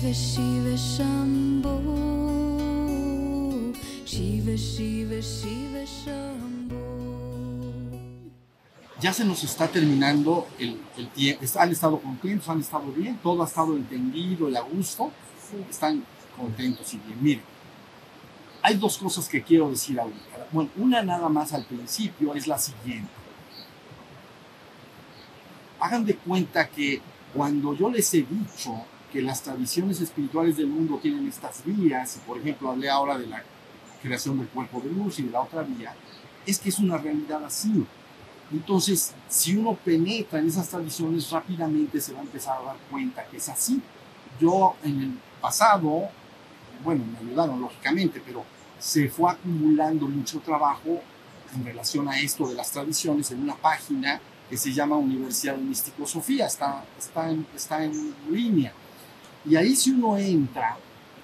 Shiva Shiva Shambho Shiva Shiva Shiva Shambho ya se nos está terminando el, el tiempo. Han estado contentos, han estado bien, todo ha estado entendido y a gusto. Están contentos y bien. Miren, hay dos cosas que quiero decir ahorita. Bueno, una nada más al principio es la siguiente. Hagan de cuenta que cuando yo les he dicho que las tradiciones espirituales del mundo tienen estas vías, por ejemplo hablé ahora de la creación del cuerpo de luz y de la otra vía, es que es una realidad así. Entonces, si uno penetra en esas tradiciones, rápidamente se va a empezar a dar cuenta que es así. Yo en el pasado, bueno, me ayudaron lógicamente, pero se fue acumulando mucho trabajo en relación a esto de las tradiciones en una página que se llama Universidad de Místico Sofía, está, está, en, está en línea. Y ahí si uno entra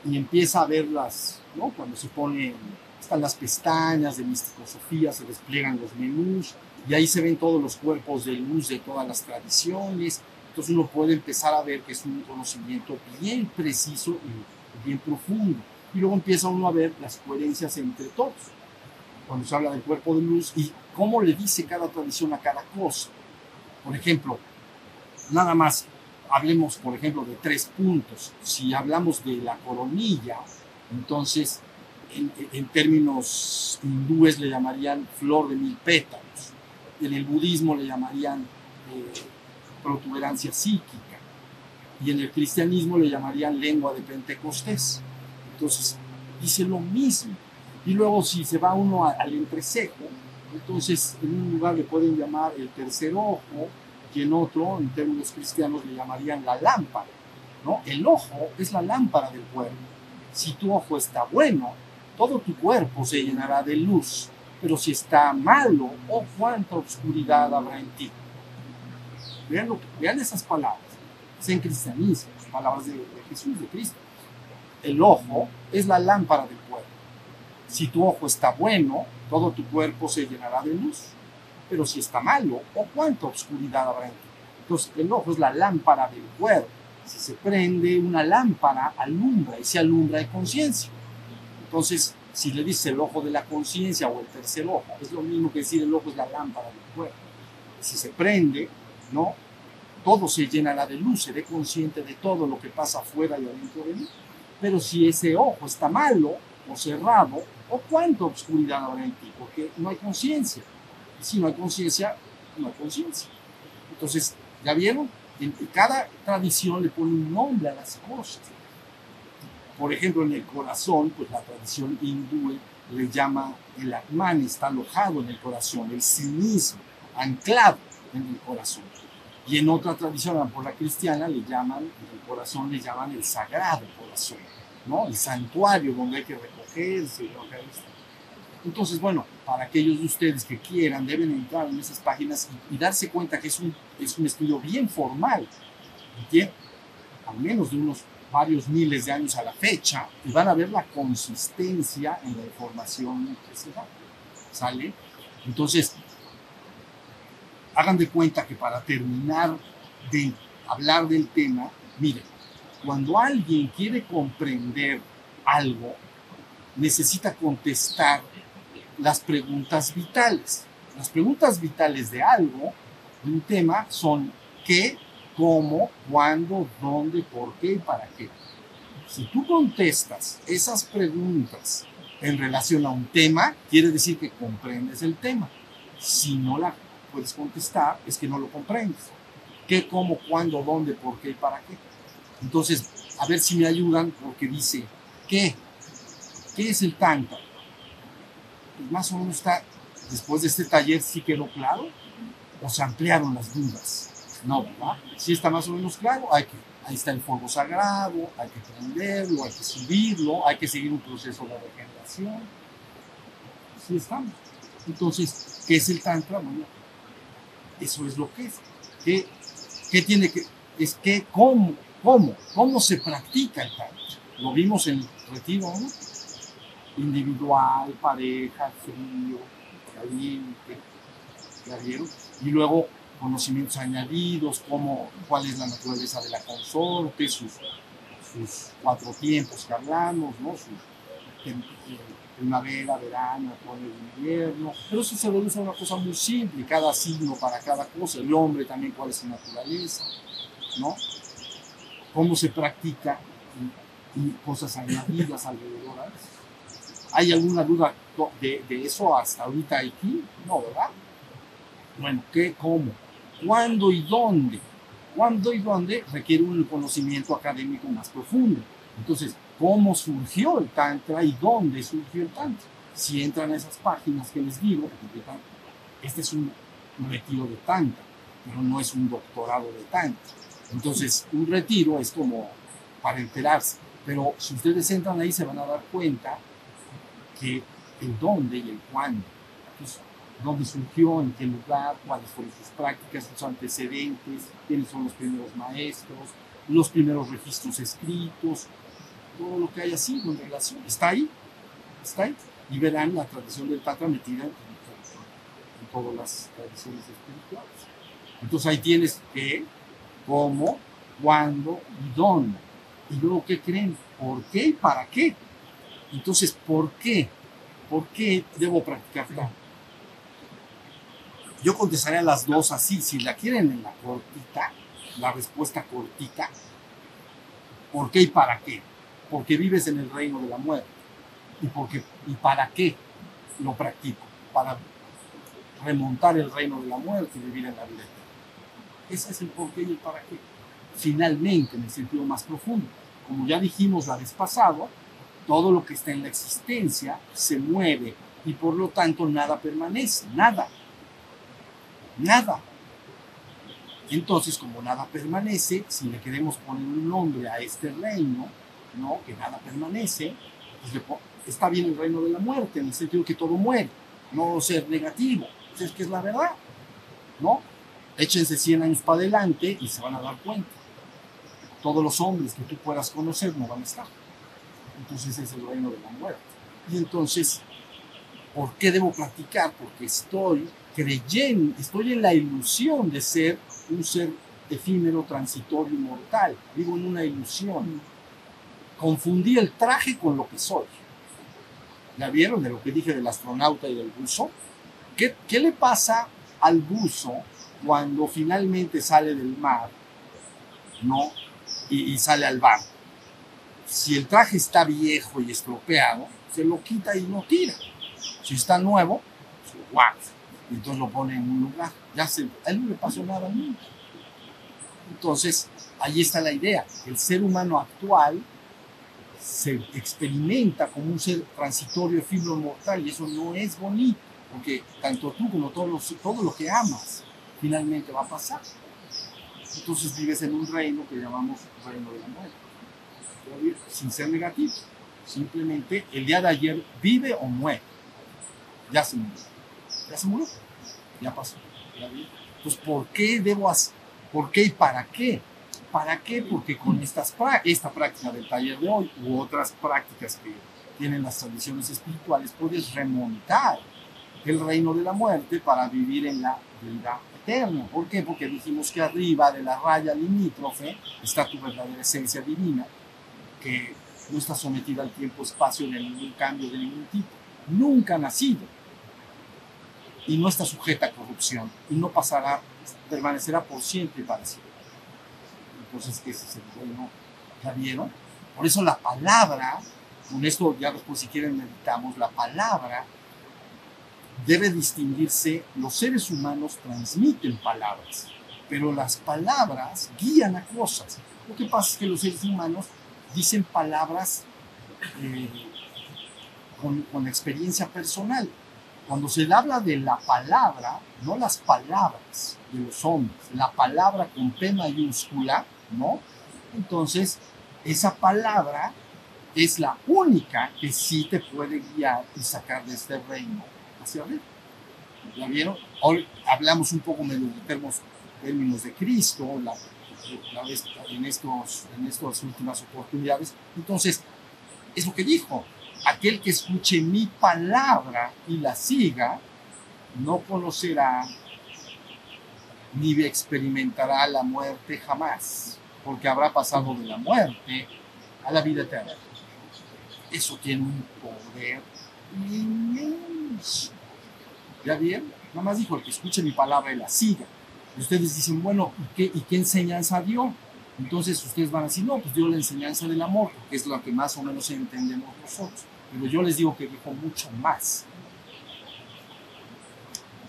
y empieza a verlas, ¿no? cuando se ponen, están las pestañas de Místico Sofía, se despliegan los menús, y ahí se ven todos los cuerpos de luz de todas las tradiciones. Entonces uno puede empezar a ver que es un conocimiento bien preciso y bien profundo. Y luego empieza uno a ver las coherencias entre todos. Cuando se habla del cuerpo de luz y cómo le dice cada tradición a cada cosa. Por ejemplo, nada más hablemos, por ejemplo, de tres puntos. Si hablamos de la coronilla, entonces en, términos hindúes le llamarían flor de mil pétalos en el budismo le llamarían eh, protuberancia psíquica y en el cristianismo le llamarían lengua de Pentecostés. Entonces, dice lo mismo. Y luego si se va uno al entrecejo, entonces en un lugar le pueden llamar el tercer ojo en otro, en términos cristianos, le llamarían la lámpara. ¿no? El ojo es la lámpara del cuerpo. Si tu ojo está bueno, todo tu cuerpo se llenará de luz pero si está malo, oh cuánta oscuridad habrá en ti. Vean, lo que, vean esas palabras, es en cristianismo, palabras de, de Jesús, de Cristo. El ojo es la lámpara del cuerpo. Si tu ojo está bueno, todo tu cuerpo se llenará de luz. Pero si está malo, oh cuánta oscuridad habrá en ti. Entonces, el ojo es la lámpara del cuerpo. Si se prende una lámpara, alumbra y se alumbra de conciencia. Entonces, si le dice el ojo de la conciencia o el tercer ojo, es lo mismo que decir el ojo es la lámpara del cuerpo. Si se prende, ¿no? Todo se llenará de luz, seré consciente de todo lo que pasa afuera y adentro de mí. Pero si ese ojo está malo o cerrado, ¿o cuánta oscuridad habrá en ti? Porque no hay conciencia. Si no hay conciencia, no hay conciencia. Entonces, ¿ya vieron? En cada tradición le pone un nombre a las cosas. Por ejemplo, en el corazón, pues la tradición hindú le llama el Atman, está alojado en el corazón, el cinismo, anclado en el corazón. Y en otra tradición, por la cristiana, le llaman, en el corazón le llaman el sagrado corazón, ¿no? El santuario donde hay que recogerse. Entonces, bueno, para aquellos de ustedes que quieran, deben entrar en esas páginas y, y darse cuenta que es un, es un estudio bien formal, al menos de unos varios miles de años a la fecha y van a ver la consistencia en la información que se da. ¿Sale? Entonces, hagan de cuenta que para terminar de hablar del tema, miren, cuando alguien quiere comprender algo, necesita contestar las preguntas vitales. Las preguntas vitales de algo, de un tema, son ¿qué, cómo, cuándo, dónde, por qué y para qué. Si tú contestas esas preguntas en relación a un tema, quiere decir que comprendes el tema. Si no la puedes contestar, es que no lo comprendes. ¿Qué, cómo, cuándo, dónde, por qué y para qué? Entonces, a ver si me ayudan porque dice, ¿qué? ¿Qué es el Tantra? Pues más o menos está, después de este taller, sí quedó claro o se ampliaron las dudas. No, ¿verdad? Si está más o menos claro, hay que, ahí está el fuego sagrado, hay que prenderlo, hay que subirlo, hay que seguir un proceso de regeneración. Sí estamos. Entonces, ¿qué es el Tantra? Bueno, eso es lo que es. ¿Qué, qué tiene que, es que, cómo, cómo, cómo se practica el Tantra? Lo vimos en retiro, ¿no? Individual, pareja, frío, caliente, ¿ya? Y luego conocimientos añadidos, como cuál es la naturaleza de la consorte, sus, sus cuatro tiempos que hablamos, ¿no? Su tem- eh, primavera, verano, otoño invierno. Pero eso se reduce a una cosa muy simple, cada signo para cada cosa, el hombre también cuál es su naturaleza, ¿no? Cómo se practica y, y cosas añadidas alrededor a eso. ¿Hay alguna duda de, de eso hasta ahorita aquí? No, ¿verdad? Bueno, ¿qué, cómo? ¿Cuándo y dónde? ¿Cuándo y dónde? Requiere un conocimiento académico más profundo. Entonces, ¿cómo surgió el Tantra y dónde surgió el Tantra? Si entran a esas páginas que les digo, este es un retiro de Tantra, pero no es un doctorado de Tantra. Entonces, un retiro es como para enterarse. Pero si ustedes entran ahí, se van a dar cuenta que el dónde y el cuándo. Entonces, dónde surgió, en qué lugar, cuáles fueron sus prácticas, sus antecedentes, quiénes son los primeros maestros, los primeros registros escritos, todo lo que haya sido en relación. Está ahí, está ahí. Y verán la tradición del Tantra metida en, en todas las tradiciones espirituales. Entonces ahí tienes qué, cómo, cuándo y dónde. Y luego, ¿qué creen? ¿Por qué y para qué? Entonces, ¿por qué? ¿Por qué debo practicar? Yo contestaré las dos así. Si la quieren en la cortita, la respuesta cortita, ¿por qué y para qué? Porque vives en el reino de la muerte. ¿Y, por qué? ¿Y para qué lo practico? Para remontar el reino de la muerte y vivir en la vida. Ese es el por qué y el para qué. Finalmente, en el sentido más profundo. Como ya dijimos la vez pasada, todo lo que está en la existencia se mueve y por lo tanto nada permanece, nada nada. Entonces, como nada permanece, si le queremos poner un nombre a este reino, ¿no? que nada permanece, pues está bien el reino de la muerte, en el sentido que todo muere, no ser negativo, pues es que es la verdad, ¿no? Échense 100 años para adelante y se van a dar cuenta. Todos los hombres que tú puedas conocer no van a estar. Entonces es el reino de la muerte. Y entonces, ¿por qué debo practicar? Porque estoy creyendo, estoy en la ilusión de ser un ser efímero, transitorio mortal. Vivo en una ilusión. Confundí el traje con lo que soy. ¿Ya vieron de lo que dije del astronauta y del buzo? ¿Qué, qué le pasa al buzo cuando finalmente sale del mar, ¿no? Y, y sale al barco. Si el traje está viejo y estropeado, se lo quita y lo tira. Si está nuevo, se lo. Y entonces lo pone en un lugar. Ya se, a él no le pasó nada nunca. Entonces, ahí está la idea. El ser humano actual se experimenta como un ser transitorio, efímero, mortal, y eso no es bonito, porque tanto tú como todo lo que amas finalmente va a pasar. Entonces vives en un reino que llamamos reino de la muerte, sin ser negativo. Simplemente el día de ayer vive o muere. Ya se murió. Ya se murió. Ya pasó. Ya vi. Pues, ¿por qué debo hacer? ¿Por qué y para qué? ¿Para qué? Porque con estas, esta práctica del taller de hoy u otras prácticas que tienen las tradiciones espirituales, puedes remontar el reino de la muerte para vivir en la vida eterna. ¿Por qué? Porque dijimos que arriba de la raya limítrofe está tu verdadera esencia divina, que no está sometida al tiempo-espacio de ningún cambio de ningún tipo. Nunca ha nacido. Y no está sujeta a corrupción. Y no pasará, permanecerá por siempre siempre. Entonces, ese es el reino. ¿Ya vieron? Por eso la palabra, con esto ya después si quieren meditamos, la palabra debe distinguirse, los seres humanos transmiten palabras, pero las palabras guían a cosas. Lo que pasa es que los seres humanos dicen palabras eh, con, con experiencia personal. Cuando se habla de la palabra, no las palabras de los hombres, la palabra con P mayúscula, ¿no? Entonces, esa palabra es la única que sí te puede guiar y sacar de este reino hacia arriba. ¿Ya vieron? Hoy hablamos un poco medio de termos- términos de Cristo la, en, estos, en estas últimas oportunidades. Entonces, es lo que dijo. Aquel que escuche mi palabra y la siga, no conocerá ni experimentará la muerte jamás, porque habrá pasado de la muerte a la vida eterna. Eso tiene un poder inmenso. ¿Ya bien? Nada más dijo, el que escuche mi palabra y la siga. Ustedes dicen, bueno, ¿y qué, ¿y qué enseñanza dio? Entonces ustedes van a decir, no, pues dio la enseñanza del amor, que es lo que más o menos entendemos nosotros. Pero yo les digo que dijo mucho más.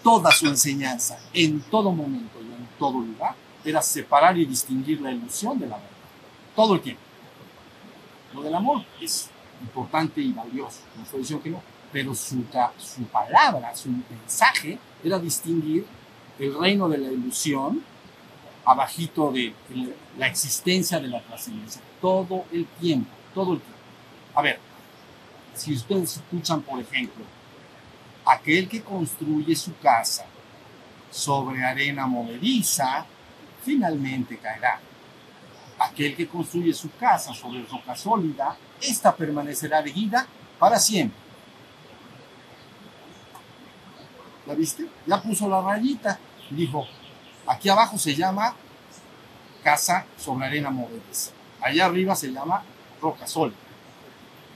Toda su enseñanza, en todo momento y en todo lugar, era separar y distinguir la ilusión de la verdad. Todo el tiempo. Lo del amor es importante y valioso, no estoy diciendo que no, pero su, su palabra, su mensaje era distinguir el reino de la ilusión abajito de la existencia de la trascendencia, todo el tiempo, todo el tiempo. A ver, si ustedes escuchan, por ejemplo, aquel que construye su casa sobre arena movediza, finalmente caerá. Aquel que construye su casa sobre roca sólida, esta permanecerá erguida para siempre. ¿La viste? Ya puso la rayita. Dijo, aquí abajo se llama casa sobre arena movediza. Allá arriba se llama roca sólida.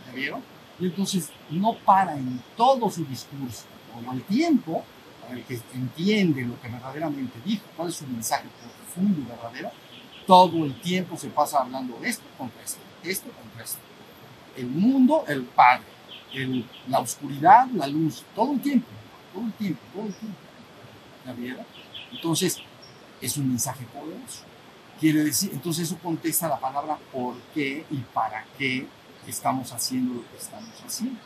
¿Ya vieron? Y entonces no para en todo su discurso, como el tiempo, para el que entiende lo que verdaderamente dijo, cuál es su mensaje profundo y verdadero, todo el tiempo se pasa hablando esto contra esto, esto contra esto. El mundo, el Padre, el, la oscuridad, la luz, todo el tiempo, todo el tiempo, todo el tiempo. ¿Ya vieron? Entonces, es un mensaje poderoso. Quiere decir, entonces eso contesta la palabra por qué y para qué estamos haciendo lo que estamos haciendo.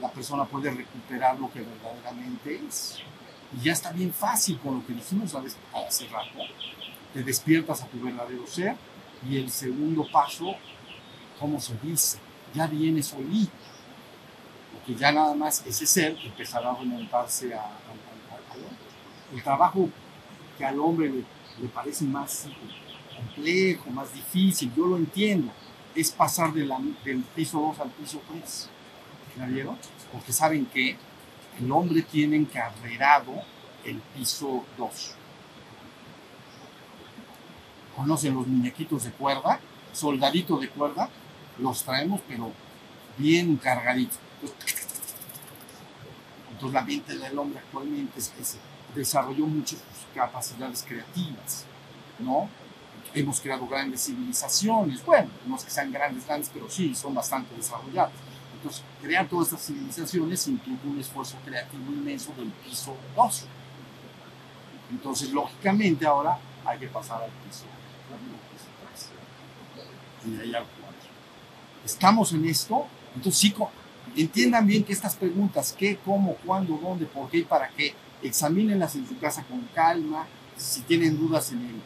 La persona puede recuperar lo que verdaderamente es. Y ya está bien fácil con lo que dijimos hace rato. Te despiertas a tu verdadero ser y el segundo paso, ¿cómo se dice? Ya viene solito. Porque ya nada más ese ser empezará a remontarse a, El trabajo que al hombre le, le parece más complejo, más difícil, yo lo entiendo, es pasar de la, del piso 2 al piso 3. ¿Ya vieron? Porque saben que el hombre tiene encarrerado el piso 2. ¿Conocen los muñequitos de cuerda? Soldaditos de cuerda, los traemos, pero bien cargaditos. Entonces la mente del hombre actualmente es, es, desarrolló muchas capacidades creativas, ¿no? hemos creado grandes civilizaciones, bueno, no es que sean grandes, grandes, pero sí, son bastante desarrolladas. Entonces, crear todas estas civilizaciones implica un esfuerzo creativo inmenso del piso 2. Entonces, lógicamente, ahora hay que pasar al piso 3. Y de ahí al 4. Estamos en esto, entonces sí, entiendan bien que estas preguntas, qué, cómo, cuándo, dónde, por qué y para qué, examínenlas en su casa con calma, si tienen dudas en el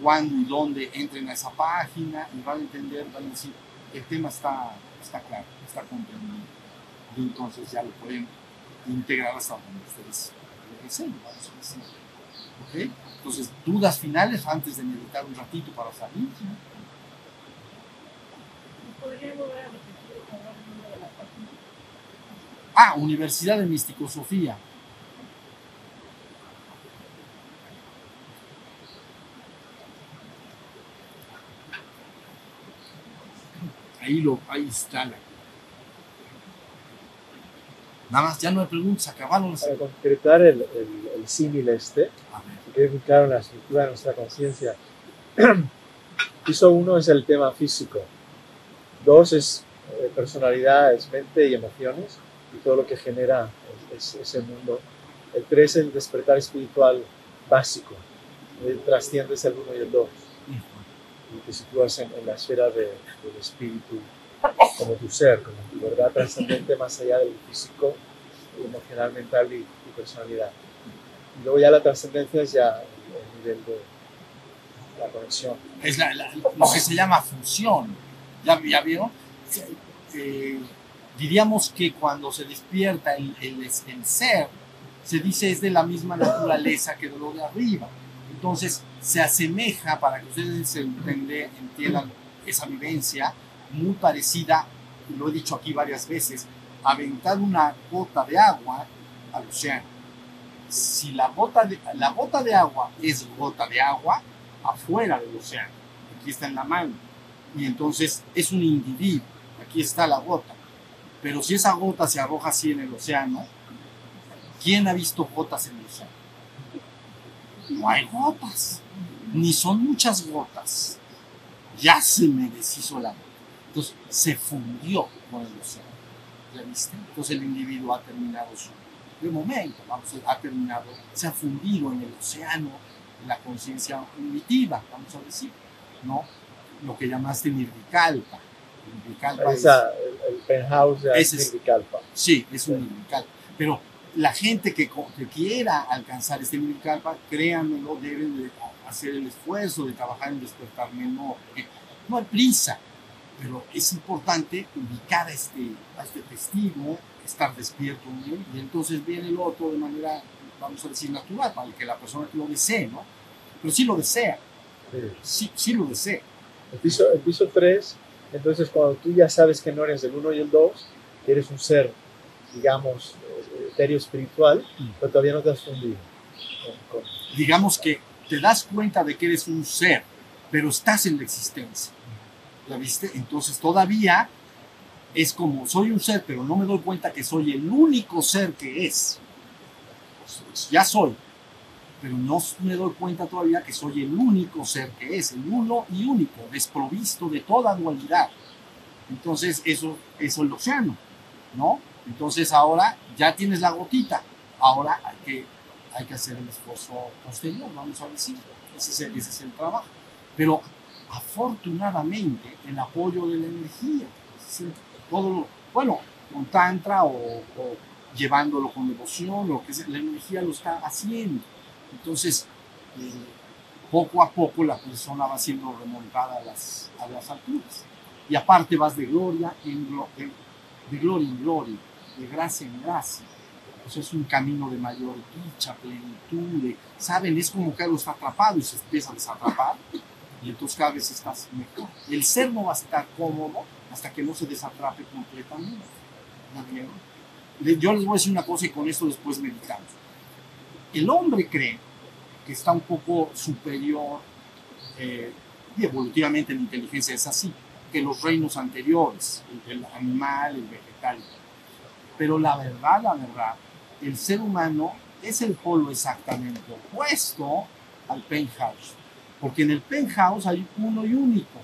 cuándo y dónde entren a esa página y van a entender, van a decir, el tema está, está claro, está comprendido. Y entonces ya lo pueden integrar hasta donde ustedes lo deseen, vamos a decir. Entonces, dudas finales antes de meditar un ratito para salir. Ah, Universidad de Misticosofía. Ahí, lo, ahí está la. Nada más, ya no hay preguntas, acabaron las. Para concretar el, el, el símil este, que quede muy claro en la estructura de nuestra conciencia. Piso uno es el tema físico. Dos es eh, personalidad, es mente y emociones y todo lo que genera es, ese mundo. El tres es el despertar espiritual básico. El trasciende es el uno y el dos y te sitúas en, en la esfera de, del espíritu como tu ser, como tu verdad trascendente más allá del físico, emocional, mental y, y, personalidad. Y luego ya la trascendencia es ya el, nivel de la conexión. Es la, la, lo que se llama fusión. ¿Ya, ya vieron? Eh, diríamos que cuando se despierta el, el, el ser, se dice es de la misma naturaleza que lo de arriba. Entonces, se asemeja, para que ustedes entiendan, esa vivencia, muy parecida, lo he dicho aquí varias veces, aventar una gota de agua al océano. Si la gota de, la gota de agua es gota de agua, afuera del océano, aquí está en la mano. Y entonces es un individuo. Aquí está la gota. Pero si esa gota se arroja así en el océano, ¿quién ha visto gotas en el océano? No hay gotas. Ni son muchas gotas. Ya se me deshizo la gota. Entonces se fundió con el océano. ¿Ya viste? Entonces el individuo ha terminado su de momento, vamos, ha terminado, se ha fundido en el océano la conciencia primitiva, vamos a decir, ¿no? Lo que llamaste nirvikalpa. Nirvikalpa es- Esa, el, el penthouse es- Nirvikalpa. Sí, es un nirvikalpa. Pero la gente que, que quiera alcanzar este nirvikalpa, créanmelo, deben de hacer el esfuerzo de trabajar en despertar menor. porque No hay prisa, pero es importante ubicar a este, a este testigo, estar despierto él, y entonces viene el otro de manera, vamos a decir, natural, para que la persona que lo desee, ¿no? Pero sí lo desea, Sí. sí, sí lo desea. El piso, el piso 3, entonces cuando tú ya sabes que no eres el 1 y el 2, que eres un ser, digamos, eh, etéreo espiritual, Mm. pero todavía no te has fundido. con- con- digamos que te das cuenta de que eres un ser, pero estás en la existencia. ¿La viste? Entonces todavía es como, soy un ser, pero no me doy cuenta que soy el único ser que es. Ya soy, pero no me doy cuenta todavía que soy el único ser que es, el uno y único, desprovisto de toda dualidad. Entonces eso, eso es el océano, ¿no? Entonces ahora ya tienes la gotita, ahora hay que hay que hacer el esfuerzo posterior, vamos a decir. Ese es el, ese es el trabajo. Pero afortunadamente el apoyo de la energía, es todo lo- bueno, con tantra o, llevándolo con devoción, o que sea, la energía lo está haciendo. Entonces, eh, poco a poco la persona va siendo remontada a las, a las alturas. Y aparte vas de gloria en, glo- de, de gloria en gloria, de gracia en gracia. Eso es un camino de mayor dicha, plenitud. ¿Saben? Es como que algo está atrapado y se empieza a desatrapar. Y entonces cada vez estás mejor. El ser no va a estar cómodo hasta que no se desatrape completamente. Le- Yo les voy a decir una cosa y con esto después meditamos. El hombre cree que está un poco superior eh, y evolutivamente en inteligencia es así, que los reinos anteriores, el animal, el vegetal. Pero la verdad, la verdad, el ser humano es el polo exactamente opuesto al penthouse. Porque en el penthouse hay uno y único.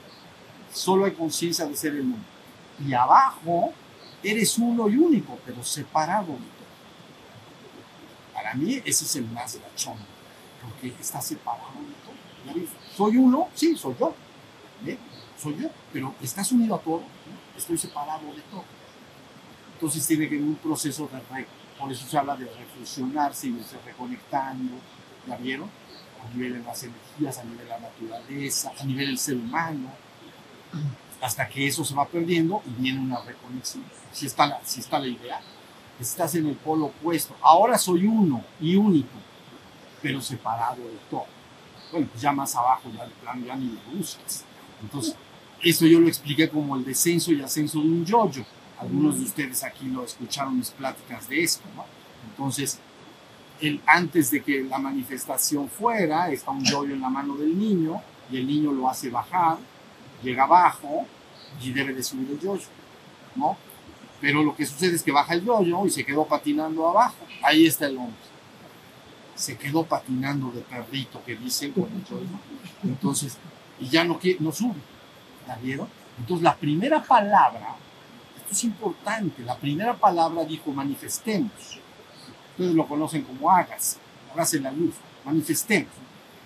Solo hay conciencia de ser el uno. Y abajo eres uno y único, pero separado de todo. Para mí ese es el más gachón. Porque está separado de todo. Soy uno, sí, soy yo. ¿Ve? Soy yo. Pero estás unido a todo. Estoy separado de todo. Entonces tiene que haber un proceso de re, por eso se habla de reflexionarse y irse reconectando, ¿ya vieron? A nivel de las energías, a nivel de la naturaleza, a nivel del ser humano, hasta que eso se va perdiendo y viene una reconexión. Si está la, si está la idea, estás en el polo opuesto. Ahora soy uno y único, pero separado de todo. Bueno, pues ya más abajo, ya de plano, ya ni lo buscas. Entonces, eso yo lo expliqué como el descenso y ascenso de un yoyo. Algunos de ustedes aquí lo escucharon mis pláticas de esto, ¿no? Entonces, el, antes de que la manifestación fuera, está un yoyo en la mano del niño y el niño lo hace bajar, llega abajo y debe de subir el yoyo, ¿no? Pero lo que sucede es que baja el yoyo y se quedó patinando abajo. Ahí está el hombre. Se quedó patinando de perrito que dicen con el yoyo. Entonces, y ya no, no sube. ¿La vieron? Entonces, la primera palabra esto es importante. La primera palabra dijo manifestemos. Ustedes lo conocen como hagas, hágase la luz, manifestemos,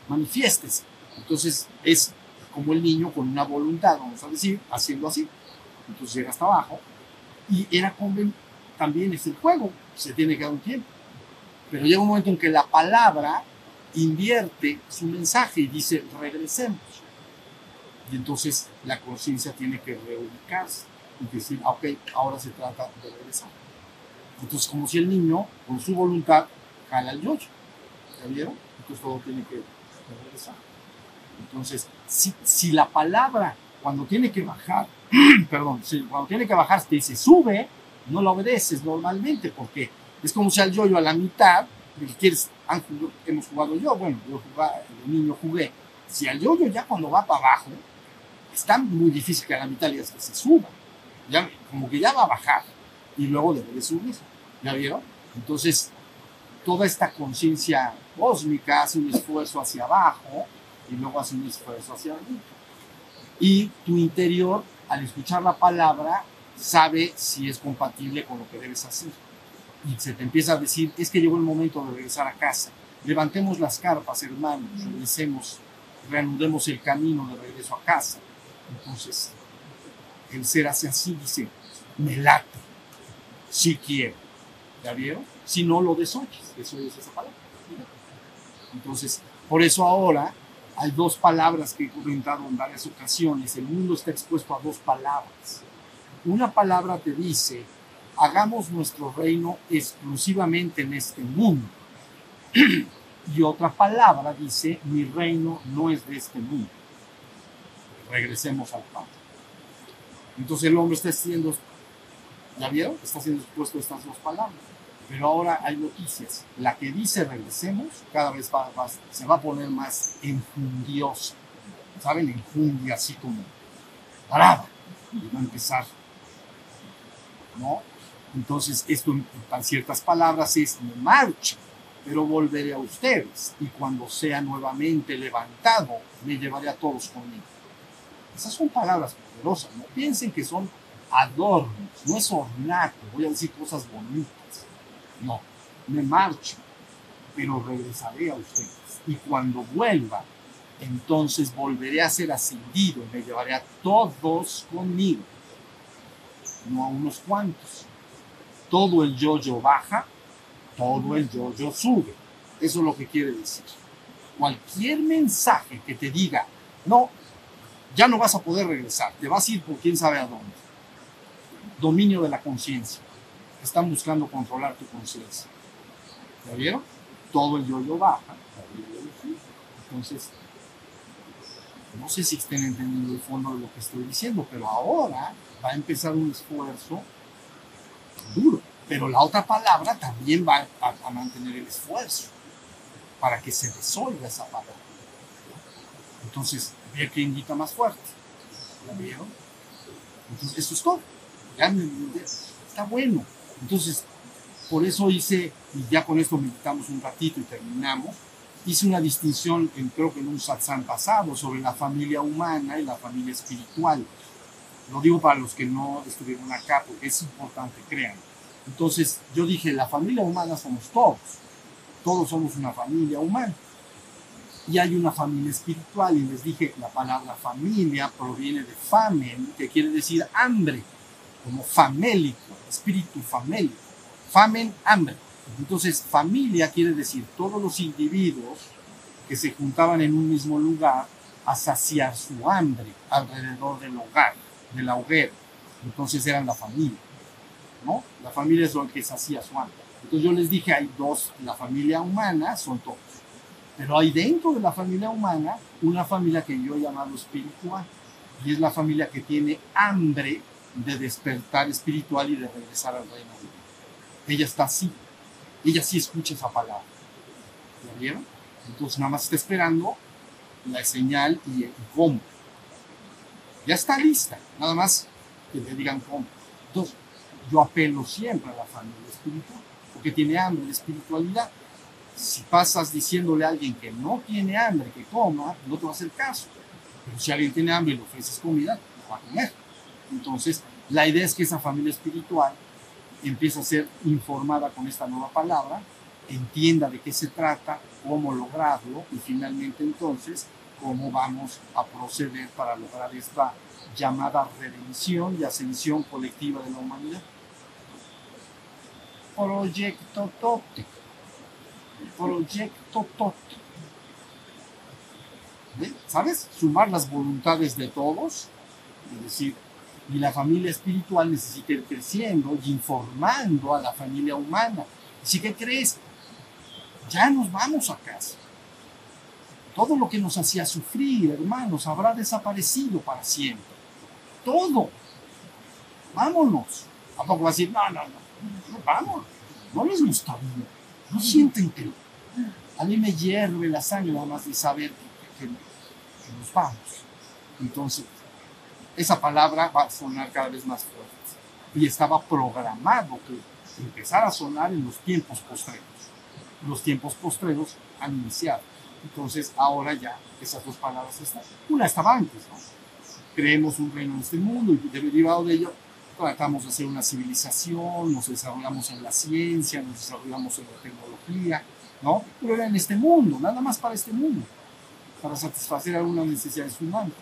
manifiéstese. Entonces es como el niño con una voluntad, vamos a decir, haciendo así. Entonces llega hasta abajo y era conven- también es el juego, se tiene que dar un tiempo. Pero llega un momento en que la palabra invierte su mensaje y dice regresemos. Y entonces la conciencia tiene que reubicarse y decir, ah, ok, ahora se trata de regresar. Entonces, como si el niño, con su voluntad, jala el yoyo. ¿Ya vieron? Entonces todo tiene que regresar. Entonces, si, si la palabra, cuando tiene que bajar, perdón, si cuando tiene que bajar te dice sube, no lo obedeces normalmente, porque es como si al yoyo a la mitad, de que quieres, han hemos jugado yo, bueno, yo jugaba, de niño jugué. Si al yoyo ya cuando va para abajo, está muy difícil que a la mitad ya se suba. Como que ya va a bajar y luego debe de subir. ¿Ya vieron? Entonces, toda esta conciencia cósmica hace un esfuerzo hacia abajo y luego hace un esfuerzo hacia arriba. Y tu interior, al escuchar la palabra, sabe si es compatible con lo que debes hacer. Y se te empieza a decir, es que llegó el momento de regresar a casa. Levantemos las carpas, hermanos, regresemos, reanudemos el camino de regreso a casa. Entonces, el ser hace así, dice, me late, si quiero. ¿Ya vieron? Si no lo desoyes, eso es esa palabra. Entonces, por eso ahora hay dos palabras que he comentado en varias ocasiones. El mundo está expuesto a dos palabras. Una palabra te dice, hagamos nuestro reino exclusivamente en este mundo. y otra palabra dice, mi reino no es de este mundo. Regresemos al Padre. Entonces el hombre está siendo, ¿ya vieron? Está siendo expuesto a estas dos palabras. Pero ahora hay noticias. La que dice regresemos cada vez va, se va a poner más enjundiosa. ¿Saben? Enjundia así como parada. Y va a empezar. ¿No? Entonces, esto en ciertas palabras es me marcha, pero volveré a ustedes. Y cuando sea nuevamente levantado, me llevaré a todos conmigo. Esas son palabras No piensen que son adornos, no es ornato. Voy a decir cosas bonitas no, me marcho, pero regresaré a ustedes. Y cuando vuelva, entonces volveré a ser ascendido y me llevaré a todos conmigo, no a unos cuantos. Todo el yo-yo baja, todo el yo-yo sube. Eso es lo que quiere decir. Cualquier mensaje que te diga, no, ya no vas a poder regresar, te vas a ir por quién sabe a dónde. Dominio de la conciencia están buscando controlar tu conciencia. ¿Ya vieron? Todo el yo-yo baja, Entonces, no sé si estén entendiendo el fondo de lo que estoy diciendo, pero ahora va a empezar un esfuerzo duro. Pero la otra palabra también va a, mantener el esfuerzo para que se resuelva esa palabra. Entonces, ve que invita más fuerte. ¿Ya vieron? Entonces, eso es todo. Está bueno. Entonces, por eso hice, y ya con esto meditamos un ratito y terminamos, hice una distinción, en, creo que en un satsang pasado, sobre la familia humana y la familia espiritual. Lo digo para los que no estuvieron acá, porque es importante, crean. Entonces, yo dije, la familia humana somos todos. Todos somos una familia humana. Y hay una familia espiritual, y les dije, la palabra familia proviene de famen, que quiere decir hambre como famélico, espíritu famélico, famen, hambre. Entonces, familia quiere decir todos los individuos que se juntaban en un mismo lugar a saciar su hambre alrededor del hogar, de la. Entonces eran la familia, ¿no? La familia es lo que sacía su hambre. Entonces yo les dije, hay dos, la familia humana son todos. Pero hay dentro de la familia humana una familia que yo he llamado espiritual. Y es la familia que tiene hambre de despertar espiritual y de regresar al reino de Dios. Ella está así. Ella sí escucha esa palabra. ¿Ya vieron? Entonces nada más está esperando la señal y, cómo. Ya está lista. Nada más que le digan cómo. Entonces, yo apelo siempre a la familia espiritual, porque tiene hambre de espiritualidad. Si pasas diciéndole a alguien que no tiene hambre, que coma, no te va a hacer caso. Pero si alguien tiene hambre y le ofreces comida, va a comer. Entonces, la idea es que esa familia espiritual empiece a ser informada con esta nueva palabra, entienda de qué se trata, cómo lograrlo y finalmente entonces cómo vamos a proceder para lograr esta llamada redención y ascensión colectiva de la humanidad. Proyecto Tote. Proyecto Tote. ¿Sabes? Sumar las voluntades de todos, es decir, y la familia espiritual necesita ir creciendo y informando a la familia humana. Así que crees, ya nos vamos a casa. Todo lo que nos hacía sufrir, hermanos, habrá desaparecido para siempre. Todo. Vámonos. ¿A poco va a decir, no, no, no, vamos, no les gusta bien, no sienten que a mí me hierve la sangre nada más de saber que, que nos vamos. Entonces, esa palabra va a sonar cada vez más fuerte. Y estaba programado que empezara a sonar en los tiempos postreros. Los tiempos postreros han iniciado. Entonces ahora ya esas dos palabras están. Una estaba antes, ¿no? Creemos un reino en este mundo y derivado de ello tratamos de hacer una civilización, nos desarrollamos en la ciencia, nos desarrollamos en la tecnología, ¿no? Pero era en este mundo, nada más para este mundo, para satisfacer algunas necesidades humanas.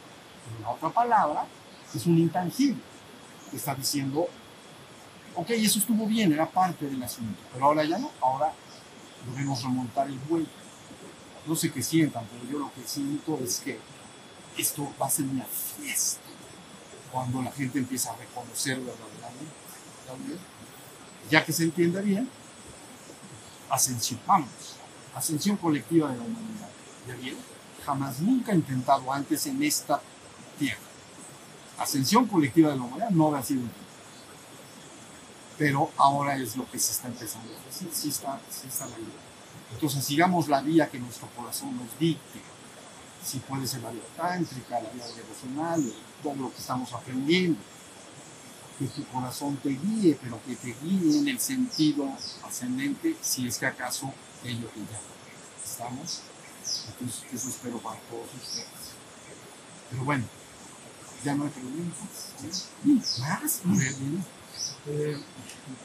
La otra palabra es un intangible, que está diciendo, ok, eso estuvo bien, era parte del asunto, pero ahora ya no, ahora debemos remontar el vuelo. No sé qué sientan, pero yo lo que siento es que esto va a ser una fiesta cuando la gente empieza a reconocer verdaderamente. Ya que se entienda bien, ascensión, vamos, ascensión colectiva de la humanidad. ¿Ya vieron? Jamás nunca intentado antes en esta tierra. Ascensión colectiva de la humanidad no había sido Pero ahora es lo que se está empezando a decir, sí está, sí está la idea. Entonces sigamos la vía que nuestro corazón nos dicte. Si puede ser la vía tántrica, la vía devocional, todo lo que estamos aprendiendo. Que tu corazón te guíe, pero que te guíe en el sentido ascendente, si es que acaso ello te llama. ¿Estamos? Entonces, eso espero para todos ustedes. Pero bueno, ya no hay preguntas. ¿Más? Eh,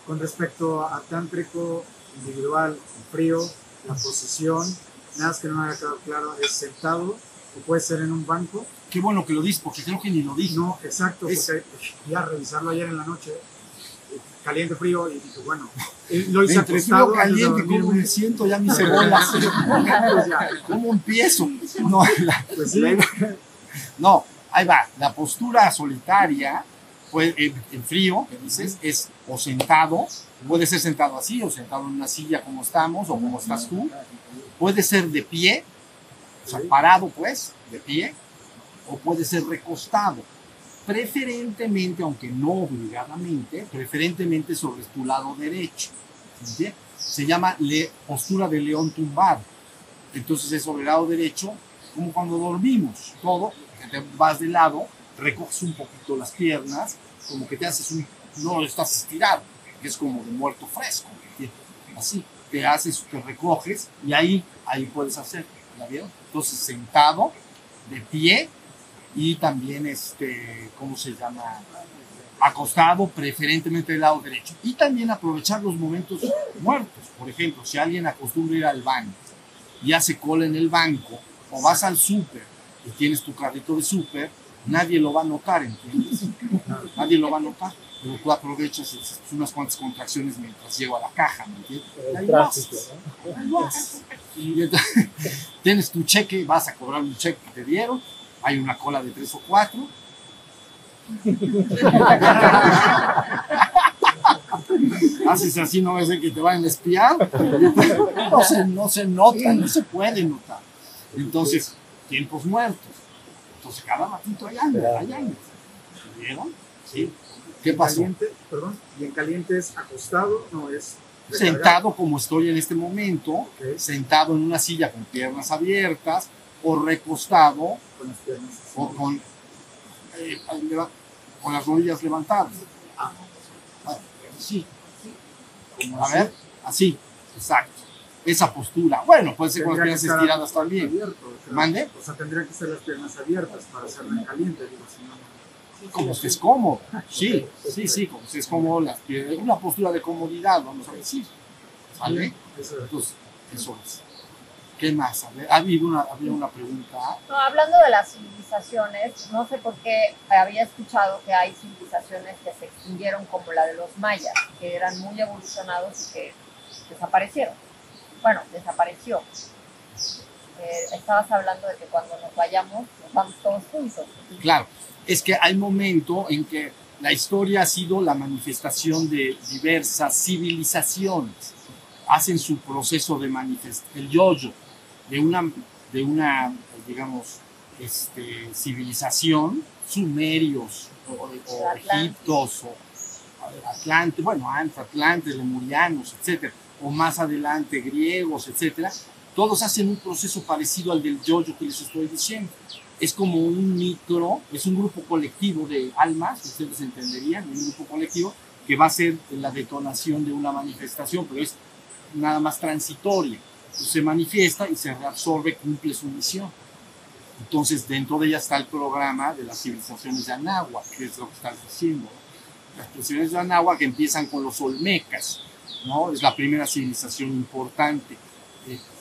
con respecto a tántrico, individual, frío, la posición, nada más que no me haya quedado claro, es sentado o puede ser en un banco. Qué bueno que lo dices, porque creo que ni lo dije. No, exacto, Es- porque ya revisarlo ayer en la noche, eh, caliente, frío, y dije, bueno, lo hice Entre acostado caliente, ¿cómo me siento? Ya mi cebolla. Pues ¿Cómo empiezo? No, la- pues sí, no, ahí va. La postura solitaria, pues, en, en frío, que dices, es o sentado, puede ser sentado así, o sentado en una silla como estamos, o como estás tú. Puede ser de pie, o sea, parado, pues, de pie, o puede ser recostado. Preferentemente, aunque no obligadamente, preferentemente sobre tu lado derecho. ¿sí? Se llama le- postura de león tumbado. Entonces es sobre el lado derecho, como cuando dormimos, todo, que te vas de lado, recoges un poquito las piernas, como que te haces un, no estás estirado, que es como de muerto fresco, ¿sí? así, te haces, te recoges y ahí, ahí puedes hacer, ¿la vieron? Entonces sentado, de pie y también, este, ¿cómo se llama? Acostado, preferentemente del lado derecho. Y también aprovechar los momentos muertos. Por ejemplo, si alguien acostumbra ir al baño y hace cola en el banco, o vas al súper y tienes tu carrito de súper, nadie lo va a notar, ¿entiendes? Nadie lo va a notar. Pero tú aprovechas unas cuantas contracciones mientras llego a la caja, ¿me entiendes? El Ahí tráfico, vas. ¿no? Y entonces, tienes tu cheque, vas a cobrar un cheque que te dieron, hay una cola de tres o cuatro. Haces así, no ves que te van a espiar. No se, no se nota, no se puede notar. Entonces, tiempos muertos. Entonces, cada ratito hay años, hay años. ¿Vieron? Sí. ¿Qué en pasó? caliente, perdón, y en caliente es acostado, no es recargado. Sentado como estoy en este momento, sentado en una silla con piernas abiertas o recostado con las piernas o con, eh, con las rodillas levantadas. Ah, sí, Como a así. ver, así, exacto. Esa postura. Bueno, puede ser con las piernas estiradas también. abierto. ¿Mande? O sea, tendría que ser las piernas abiertas para hacerlo en caliente, digo, si no. Como estés cómodo. Sí, sí, sí, como estés cómodo, las piernas. Una postura de comodidad, vamos a decir. Es. Entonces, eso es. ¿Qué más? Ha habido una, había una pregunta. No, hablando de las civilizaciones, no sé por qué había escuchado que hay civilizaciones que se extinguieron como la de los mayas, que eran muy evolucionados y que desaparecieron. Bueno, desapareció. Eh, estabas hablando de que cuando nos vayamos, nos vamos todos juntos. Claro, es que hay momento en que la historia ha sido la manifestación de diversas civilizaciones. Hacen su proceso de manifestación, el yo-yo, de una, de una digamos, este, civilización, sumerios, o, o Atlantes. egiptos, o Atlante, bueno, antes Atlantes, lemurianos, etcétera, o más adelante griegos, etcétera, todos hacen un proceso parecido al del yo-yo que les estoy diciendo es como un micro, es un grupo colectivo de almas, ustedes entenderían, un grupo colectivo que va a ser la detonación de una manifestación, pero es nada más transitoria. se manifiesta y se reabsorbe, cumple su misión. Entonces, dentro de ella está el programa de las civilizaciones de Anáhuac, que es lo que estás diciendo. Las civilizaciones de Anáhuac empiezan con los Olmecas, ¿no? Es la primera civilización importante,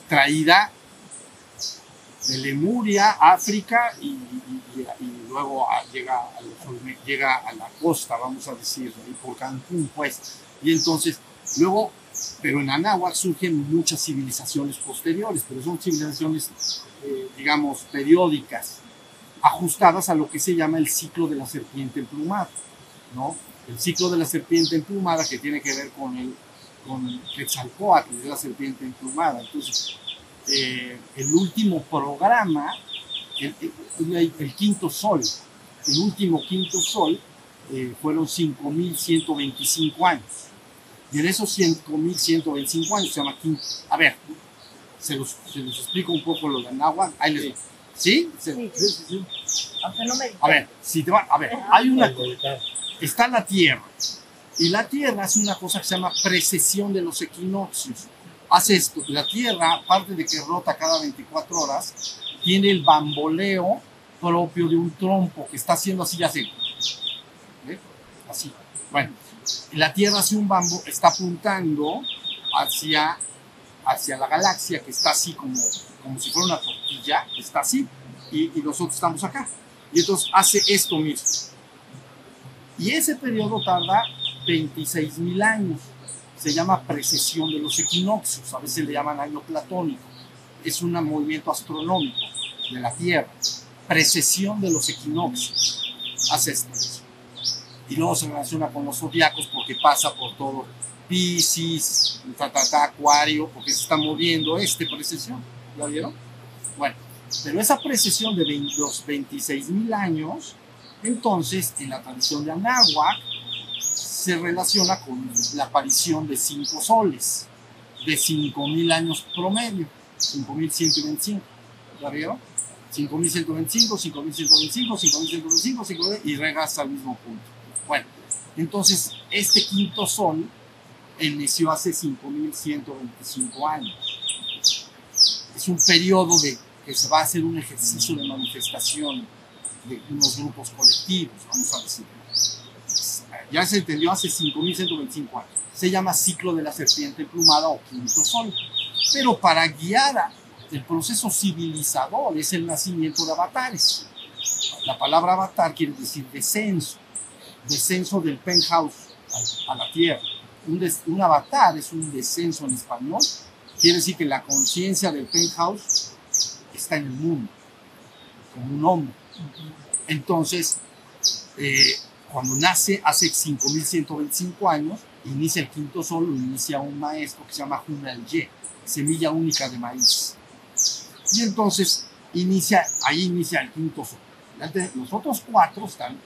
traída de Lemuria, África, y, luego llega, a llega a la costa, vamos a decir, por Cancún, pues. Y entonces, luego, pero en Anáhuac surgen muchas civilizaciones posteriores, pero son civilizaciones, eh, digamos, periódicas, ajustadas a lo que se llama el ciclo de la serpiente emplumada, ¿no? El ciclo de la serpiente emplumada que tiene que ver con el con Quetzalcóatl, de la serpiente emplumada. Entonces, eh, el último programa, el, quinto sol, el último quinto sol, eh, fueron 5.125 años. Y en esos 5.125 años se llama quinto. A ver, se los, se los explico un poco lo de Anáhuac. Ahí les ¿Sí? Sí, sí, sí. Aunque no me a ver, si te va, a ver, hay una está la Tierra. Y la Tierra hace una cosa que se llama precesión de los equinoccios hace esto. La Tierra, aparte de que rota cada 24 horas, tiene el bamboleo propio de un trompo que está haciendo así, así. ¿Ve? Así. Bueno, la Tierra hace un bambo, está apuntando hacia, hacia la galaxia que está así como, como si fuera una tortilla, está así, y, y nosotros estamos acá. Y entonces hace esto mismo. Y ese periodo tarda 26 mil años. Se llama precesión de los equinoccios, a veces le llaman año platónico, es un movimiento astronómico de la Tierra, precesión de los equinoccios, hace esto. Y luego se relaciona con los zodiacos porque pasa por todo Pisces, Acuario, porque se está moviendo este precesión, ¿ya vieron? Bueno, pero esa precesión de los 26 mil años, entonces en la tradición de Anáhuac, se relaciona con la aparición de cinco soles de 5.000 años promedio, 5.125. ¿Ya vieron? 5.125, 5.125, 5.125, 5.000 y regresa al mismo punto. Bueno, entonces este quinto sol inició hace 5.125 años. Es un periodo de que se va a hacer un ejercicio de manifestación de unos grupos colectivos, vamos a decir ya se entendió hace 5.125 años. Se llama ciclo de la serpiente plumada o quinto sol. Pero para guiar el proceso civilizador es el nacimiento de avatares. La palabra avatar quiere decir descenso, descenso del penthouse a, la tierra. Un, avatar es un descenso en español, quiere decir que la conciencia del penthouse está en el mundo, como un hombre. Entonces, eh, cuando nace hace 5.125 años, inicia el quinto sol, lo inicia un maestro que se llama Ye, semilla única de maíz. Y entonces inicia, ahí inicia el quinto sol. Los otros cuatro están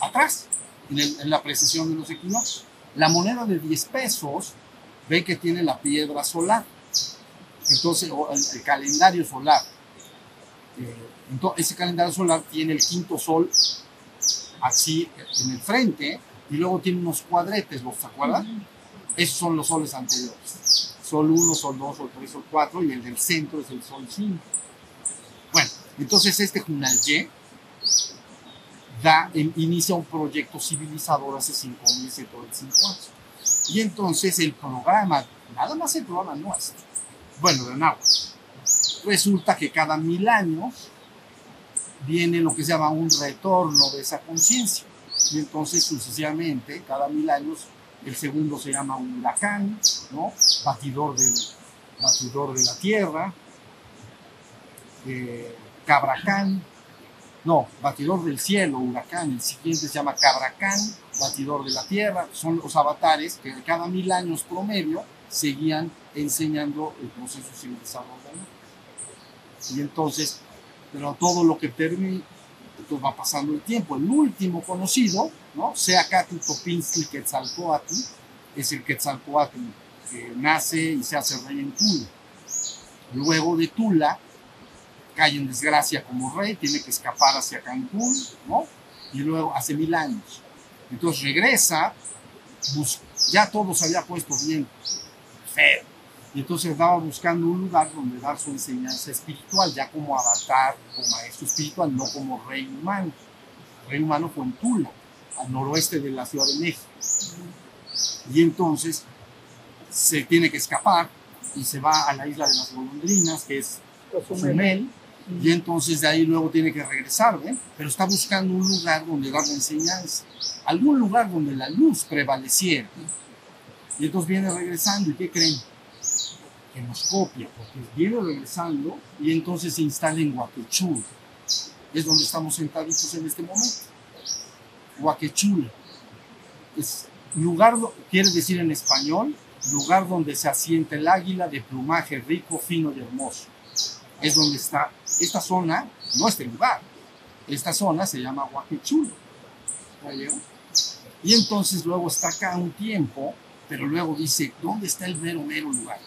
atrás, en, la precesión de los equinoccios. La moneda de 10 pesos, ve que tiene la piedra solar. Entonces, el, calendario solar. Eh, entonces, ese calendario solar tiene el quinto sol así en el frente y luego tiene unos cuadretes, ¿los acuerdan? Esos son los soles anteriores. Sol 1, Sol 2, Sol 3, Sol 4 y el del centro es el Sol 5. Bueno, entonces este Junal-Y da, inicia un proyecto civilizador hace 5.725 años. Y entonces el programa, nada más el programa nuestro, bueno, de nuevo, resulta que cada mil años viene lo que se llama un retorno de esa conciencia. Y entonces sucesivamente, cada mil años, el segundo se llama un huracán, ¿no? batidor, del, batidor de la tierra, eh, cabracán, no, batidor del cielo, huracán, el siguiente se llama cabracán, batidor de la tierra, son los avatares que cada mil años promedio seguían enseñando el proceso civilizador. Y entonces pero todo lo que termine, entonces va pasando el tiempo. El último conocido, ¿no? Sea Cati Topinski Quetzalcoatl, es el Quetzalcoatl que nace y se hace rey en Tula. Luego de Tula cae en desgracia como rey, tiene que escapar hacia Cancún, ¿no? Y luego hace mil años. Entonces regresa, ya todo se había puesto bien feo. Y entonces estaba buscando un lugar donde dar su enseñanza espiritual, ya como avatar, como maestro espiritual, no como rey humano. El rey humano fue en Tula, al noroeste de la Ciudad de México. Y entonces se tiene que escapar y se va a la isla de las golondrinas, que es Cozumel, y entonces de ahí luego tiene que regresar, ¿ven? Pero está buscando un lugar donde dar la enseñanza, algún lugar donde la luz prevaleciera. Y entonces viene regresando, ¿y qué creen? Que nos copia, porque viene regresando y entonces se instala en Huaquechula. Es donde estamos sentaditos en este momento. Huaquechula. Es lugar, quiere decir en español, lugar donde se asienta el águila de plumaje rico, fino y hermoso. Es donde está esta zona, no este lugar. Esta zona se llama Huaquechula. Y entonces luego está acá un tiempo, pero luego dice, ¿dónde está el mero, mero lugar?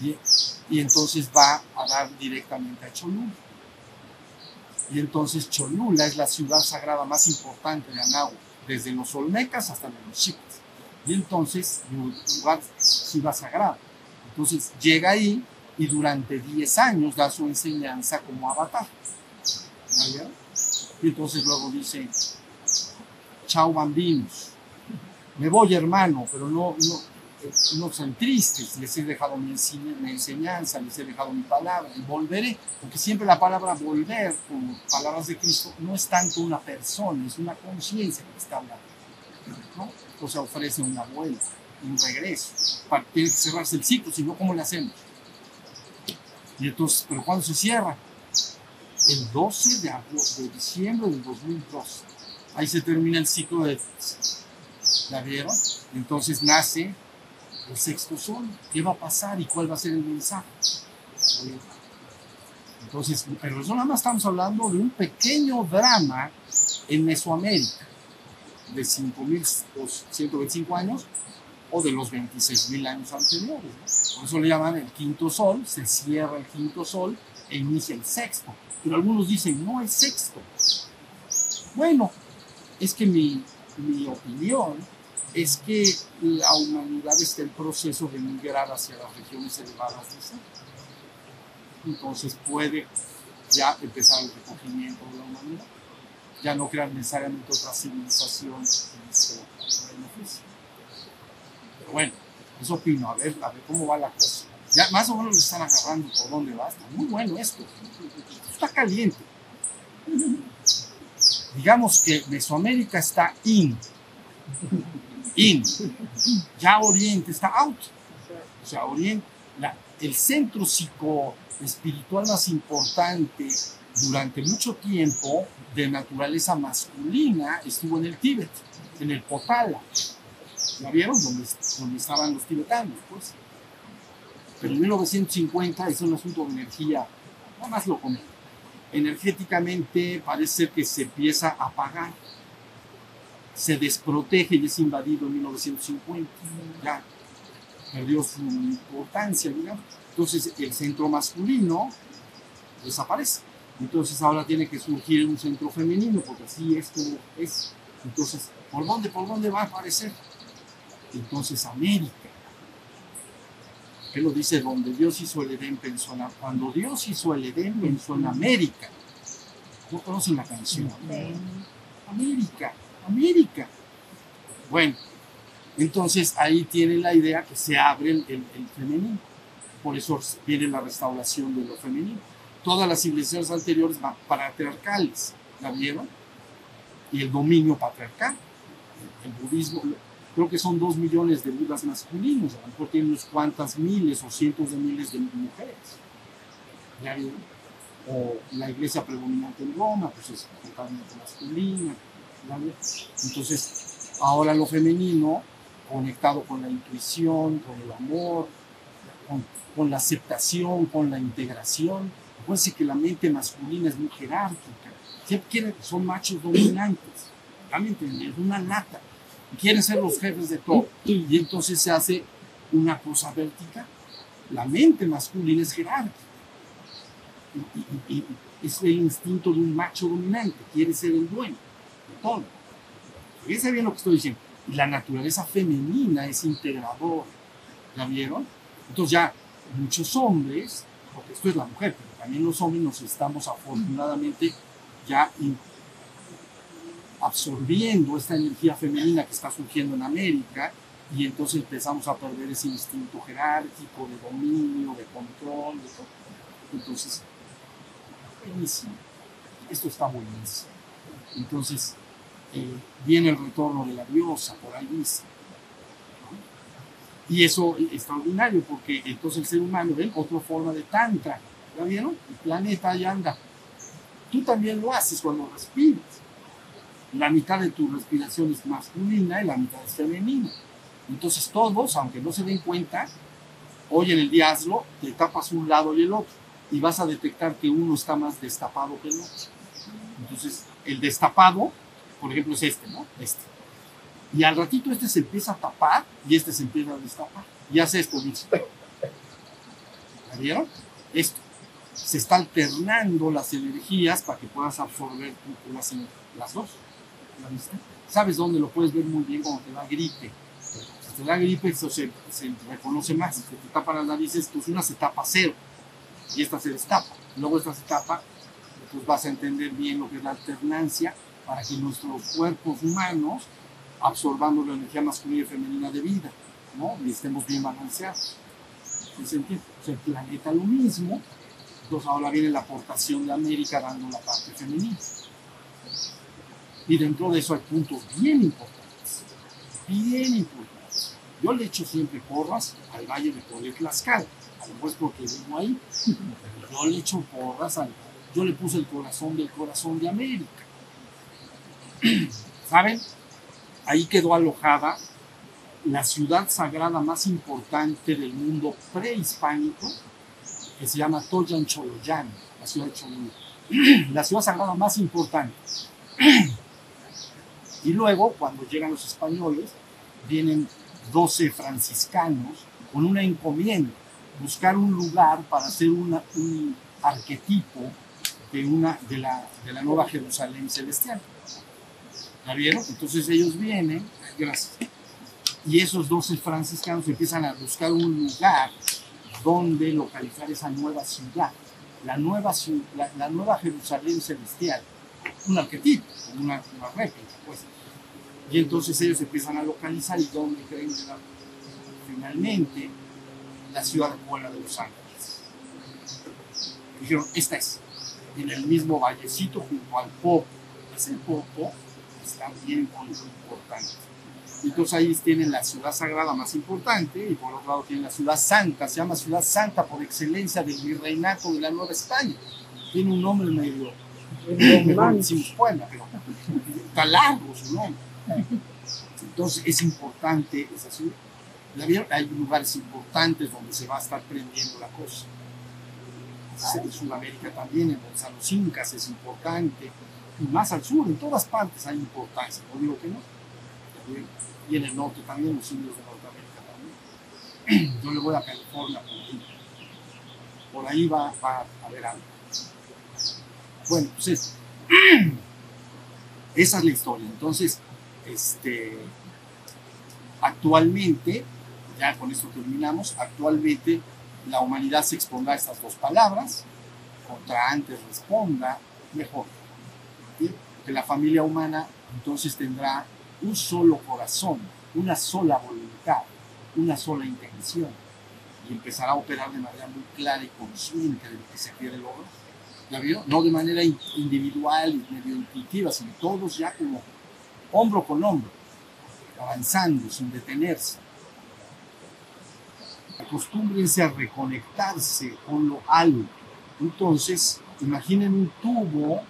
Y, entonces va a dar directamente a Cholula. Y entonces Cholula es la ciudad sagrada más importante de Anáhuac, desde los Olmecas hasta los Mexicas. Y entonces, lugar, ciudad sagrada. Entonces llega ahí y durante 10 años da su enseñanza como avatar. ¿Ya vieron? Y entonces luego dice, chao bambinos, me voy hermano, pero no, no sean tristes, les he dejado mi, enseñ- mi enseñanza, les he dejado mi palabra, y volveré, porque siempre la palabra volver, como palabras de Cristo, no es tanto una persona, es una conciencia que está hablando. ¿no? O sea, ofrece una vuelta, un regreso, para, tiene que cerrarse el ciclo, si no, ¿cómo le hacemos? Y entonces, ¿pero cuándo se cierra? El 12 de, de diciembre del 2012. Ahí se termina el ciclo de... ¿La vieron? Entonces nace el sexto sol. ¿Qué va a pasar y cuál va a ser el mensaje? Entonces, pero eso nada más estamos hablando de un pequeño drama en Mesoamérica, de 5.125 años o de los 26.000 años anteriores. ¿no? Por eso le llaman el quinto sol, se cierra el quinto sol e inicia el sexto. Pero algunos dicen, no es sexto. Bueno, es que mi, mi opinión es que la humanidad está en proceso de migrar hacia las regiones elevadas del ser. Entonces puede ya empezar el recogimiento de la humanidad. Ya no crear necesariamente otra civilización en este físico. Pero bueno, eso opino, a ver, a ver cómo va la cosa. Ya más o menos lo están agarrando por dónde va. Está muy bueno esto. Está caliente. Digamos que Mesoamérica está in. In. Ya Oriente está out. O sea, Oriente, el centro psicoespiritual más importante durante mucho tiempo de naturaleza masculina estuvo en el Tíbet, en el Potala. ¿La vieron? Donde, donde estaban los tibetanos, pues. Pero en 1950 es un asunto de energía, nada más lo comento. Energéticamente parece ser que se empieza a apagar, se desprotege y es invadido en 1950. Ya perdió su importancia, digamos. Entonces el centro masculino desaparece. Entonces ahora tiene que surgir un centro femenino, porque así es como es. Entonces, ¿por dónde, por dónde va a aparecer? Entonces América. ¿Qué lo dice? Donde Dios hizo el Edén pensó en... Cuando Dios hizo el Edén pensó en América. ¿No conocen la canción? América, América. Bueno, entonces ahí tiene la idea que se abre el, el- el femenino. Por eso viene la restauración de lo femenino. Todas las civilizaciones anteriores van patriarcales, ¿la vieron? Y el dominio patriarcal. El budismo, creo que son dos millones de budas masculinos, a lo mejor tiene unas cuantas miles o cientos de miles de mujeres. O la iglesia predominante en Roma, pues es totalmente masculina. Entonces, ahora lo femenino, conectado con la intuición, con el amor, con, la aceptación, con la integración. Acuérdense que la mente masculina es muy jerárquica. Siempre quieren, son machos dominantes. ¿Ya me entienden? Es una lata. Quieren ser los jefes de todo. Y entonces se hace una cosa vertical. La mente masculina es jerárquica. Y, es el instinto de un macho dominante, quiere ser el dueño todo. Fíjense bien lo que estoy diciendo. La naturaleza femenina es integrador. ¿La vieron? Entonces ya muchos hombres, porque esto es la mujer, pero también los hombres nos estamos afortunadamente ya absorbiendo esta energía femenina que está surgiendo en América y entonces empezamos a perder ese instinto jerárquico de dominio, de control, de todo. Entonces, buenísimo. Esto está buenísimo. Entonces, eh, viene el retorno de la diosa, por ahí dice. ¿no? Y eso es extraordinario porque entonces el ser humano, ¿ven? Otra forma de tantra. ¿Ya vieron? El planeta ahí anda. Tú también lo haces cuando respiras. La mitad de tu respiración es masculina y la mitad es femenina. Entonces todos, aunque no se den cuenta, hoy en el día hazlo, te tapas un lado y el otro y vas a detectar que uno está más destapado que el otro. Entonces, el destapado, por ejemplo, es este, ¿no? Este. Y al ratito este se empieza a tapar y este se empieza a destapar. Y hace esto, dice. ¿La vieron? Esto. Se está alternando las energías para que puedas absorber las, las dos. ¿Sabes dónde lo puedes ver muy bien cuando te da gripe? Si te da gripe, eso se, se reconoce más. Si te tapa las narices, pues una se tapa cero y esta se destapa. Luego esta se tapa, pues vas a entender bien lo que es la alternancia para que nuestros cuerpos humanos, absorbando la energía masculina y femenina de vida, ¿no? y estemos bien balanceados. ¿Sí se entiende? El planeta lo mismo, entonces ahora viene la aportación de América dando la parte femenina. Y dentro de eso hay puntos bien importantes, bien importantes. Yo le echo siempre porras al Valle de Tlaxcala, a lo mejor es porque vivo ahí, yo le echo porras al... Yo le puse el corazón del corazón de América. ¿Saben? Ahí quedó alojada la ciudad sagrada más importante del mundo prehispánico, que se llama Toyancholoyan, la ciudad de Cholula. La ciudad sagrada más importante. Y luego, cuando llegan los españoles, vienen 12 franciscanos con una encomienda, buscar un lugar para hacer una- un arquetipo de, una, de, la, de la nueva Jerusalén celestial. ¿La vieron? Entonces ellos vienen, gracias, y esos 12 franciscanos empiezan a buscar un lugar donde localizar esa nueva ciudad, la nueva, la, la nueva Jerusalén celestial, un arquetipo, una, una réplica, pues. Y entonces ellos empiezan a localizar y dónde creen que la- finalmente la ciudad Puebla de Los Ángeles. Dijeron, esta es, en el mismo vallecito junto al Popo. Ese Popo está bien importante. Entonces ahí tienen la ciudad sagrada más importante y por otro lado tienen la ciudad santa, se llama ciudad santa por excelencia del virreinato de la Nueva España. Tiene un nombre medio, Puebla, pero está largo su nombre. Entonces es importante esa ciudad. Hay lugares importantes donde se va a estar prendiendo la cosa. En Sudamérica también, en los incas es importante, y más al sur, en todas partes hay importancia, no digo que no. Y en el norte también, los indios de Norteamérica también. Yo le voy a California por ahí. Por ahí va, a haber algo. Bueno, pues es- esa es la historia. Entonces, este, actualmente, ya con esto terminamos, actualmente la humanidad se expondrá a estas dos palabras, contra antes responda, mejor. ¿Sí? Que la familia humana entonces tendrá un solo corazón, una sola voluntad, una sola intención, y empezará a operar de manera muy clara y consciente de lo que se quiere lograr. ¿Ya vio? No de manera in- individual y medio intuitiva, sino todos ya como hombro con hombro, avanzando sin detenerse. Acostúmbrense a reconectarse con lo alto. Entonces, imaginen un tubo,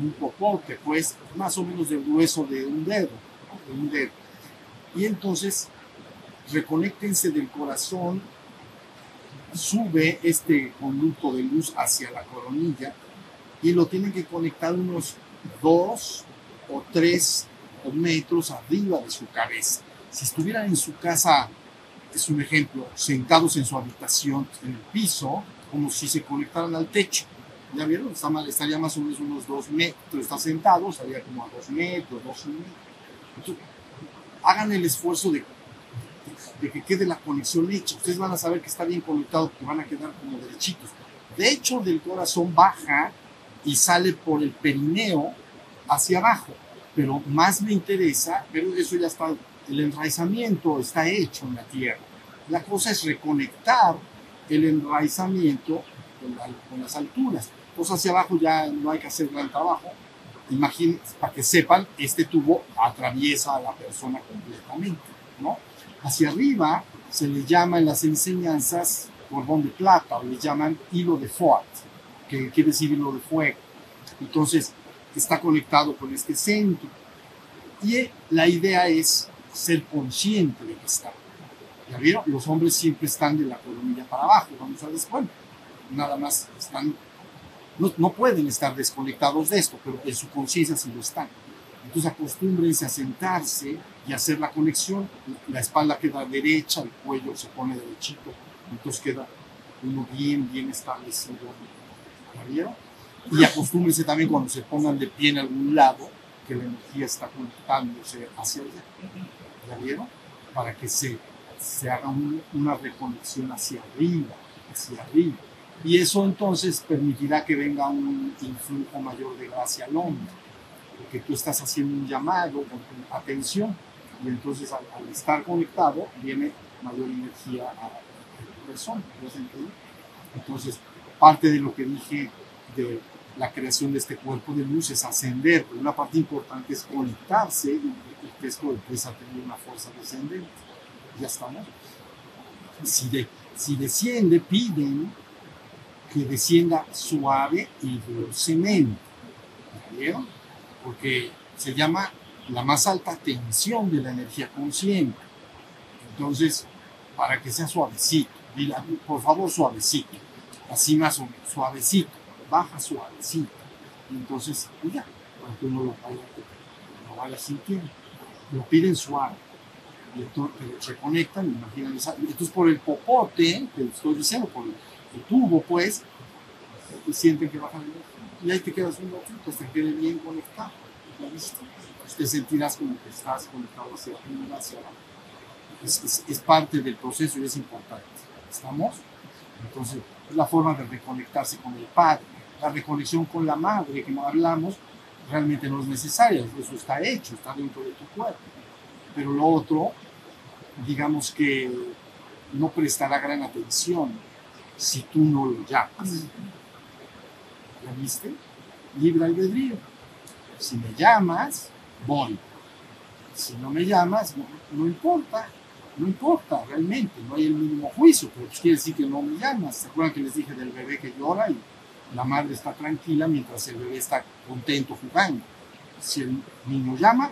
un popote, pues más o menos del grueso de un dedo, de un dedo. Y entonces, reconéctense del corazón, sube este conducto de luz hacia la coronilla y lo tienen que conectar unos dos o tres metros arriba de su cabeza. Si estuvieran en su casa, es un ejemplo, sentados en su habitación, en el piso, como si se conectaran al techo. ¿Ya vieron? Está mal, estaría más o menos unos dos metros. Está sentado, estaría como a dos metros, dos medio. Entonces, hagan el esfuerzo de, de que quede la conexión hecha. Ustedes van a saber que está bien conectado, que van a quedar como derechitos. De hecho, del corazón baja y sale por el perineo hacia abajo. Pero más me interesa, pero eso ya está, el enraizamiento está hecho en la tierra. La cosa es reconectar el enraizamiento con, la- con las alturas. Pues hacia abajo ya no hay que hacer gran trabajo. Imagínense, para que sepan, este tubo atraviesa a la persona completamente, ¿no? Hacia arriba se le llama en las enseñanzas cordón de plata o le llaman hilo de Ford, que quiere decir hilo de fuego. Entonces, está conectado con este centro. Y la idea es ser consciente de que está. ¿Ya vieron? Los hombres siempre están de la coronilla para abajo, vamos a bueno, nada más están, no, pueden estar desconectados de esto, pero en su conciencia sí lo están. Entonces acostúmbrense a sentarse y hacer la conexión, la espalda queda derecha, el cuello se pone derechito, entonces queda uno bien, bien establecido. ¿Ya vieron? Y acostúmbrense también cuando se pongan de pie en algún lado, que la energía está conectándose hacia allá. ¿Ya vieron? Para que se, se haga un- una reconexión hacia arriba, hacia arriba. Y eso entonces permitirá que venga un influjo mayor de gracia al hombre, porque tú estás haciendo un llamado con atención y entonces al, al estar conectado viene mayor energía a la persona. Entonces, parte de lo que dije de la creación de este cuerpo de luz es ascender, pero una parte importante es conectarse y que esto empieza a tener una fuerza descendente. Ya estamos. Si, de, si desciende, piden que descienda suave y dulcemente. ¿Ya vieron? Porque se llama la más alta tensión de la energía consciente. Entonces, para que sea suavecito, por favor suavecito, así más o menos, suavecito, baja suavecito. Entonces, ya, para que uno lo vaya, lo vaya sintiendo. Lo piden suave. Y entonces reconectan, imaginan Entonces, por el popote, que estoy diciendo, por el, el tubo, pues, sienten que bajan el y ahí te quedas un ratito hasta que quede bien conectado. Te sentirás como que estás conectado hacia arriba, hacia abajo. Es, parte del proceso y es importante. ¿Estamos? Entonces, es la forma de reconectarse con el Padre. La reconexión con la Madre que no hablamos realmente no es necesaria, eso está hecho, está dentro de tu cuerpo. Pero lo otro, digamos que no prestará gran atención si tú no lo llamas. ¿Ya viste? Libre albedrío. Si me llamas, voy. Si no me llamas, no, no importa. No importa, realmente. No hay el mínimo juicio, pero pues quiere decir que no me llamas. ¿Se acuerdan que les dije del bebé que llora y la madre está tranquila mientras el bebé está contento jugando? Si el niño llama,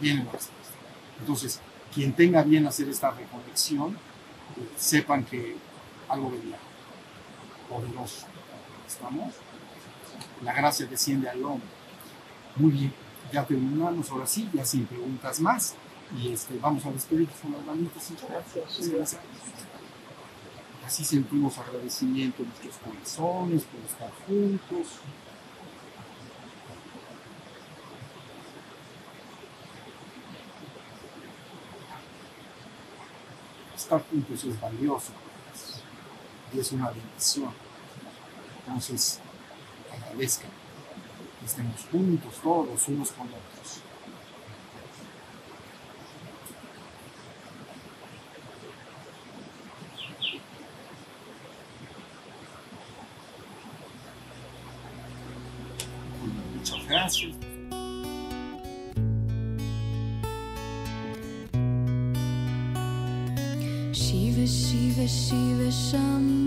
viene la respuesta. Entonces, quien tenga bien hacer esta reconexión, sepan que algo vendrá. Poderoso. ¿Estamos? La gracia desciende al hombre. Muy bien, ya terminamos, ahora sí, ya sin preguntas más. Y este, vamos a despedirnos con las manitas. Gracias. Gracias. Así sentimos agradecimiento en nuestros corazones por estar juntos. Estar juntos es valioso y es una bendición. Entonces, agradezcan que estemos juntos todos unos con otros. Muchas gracias. Shiva Shiva Shiva Shambho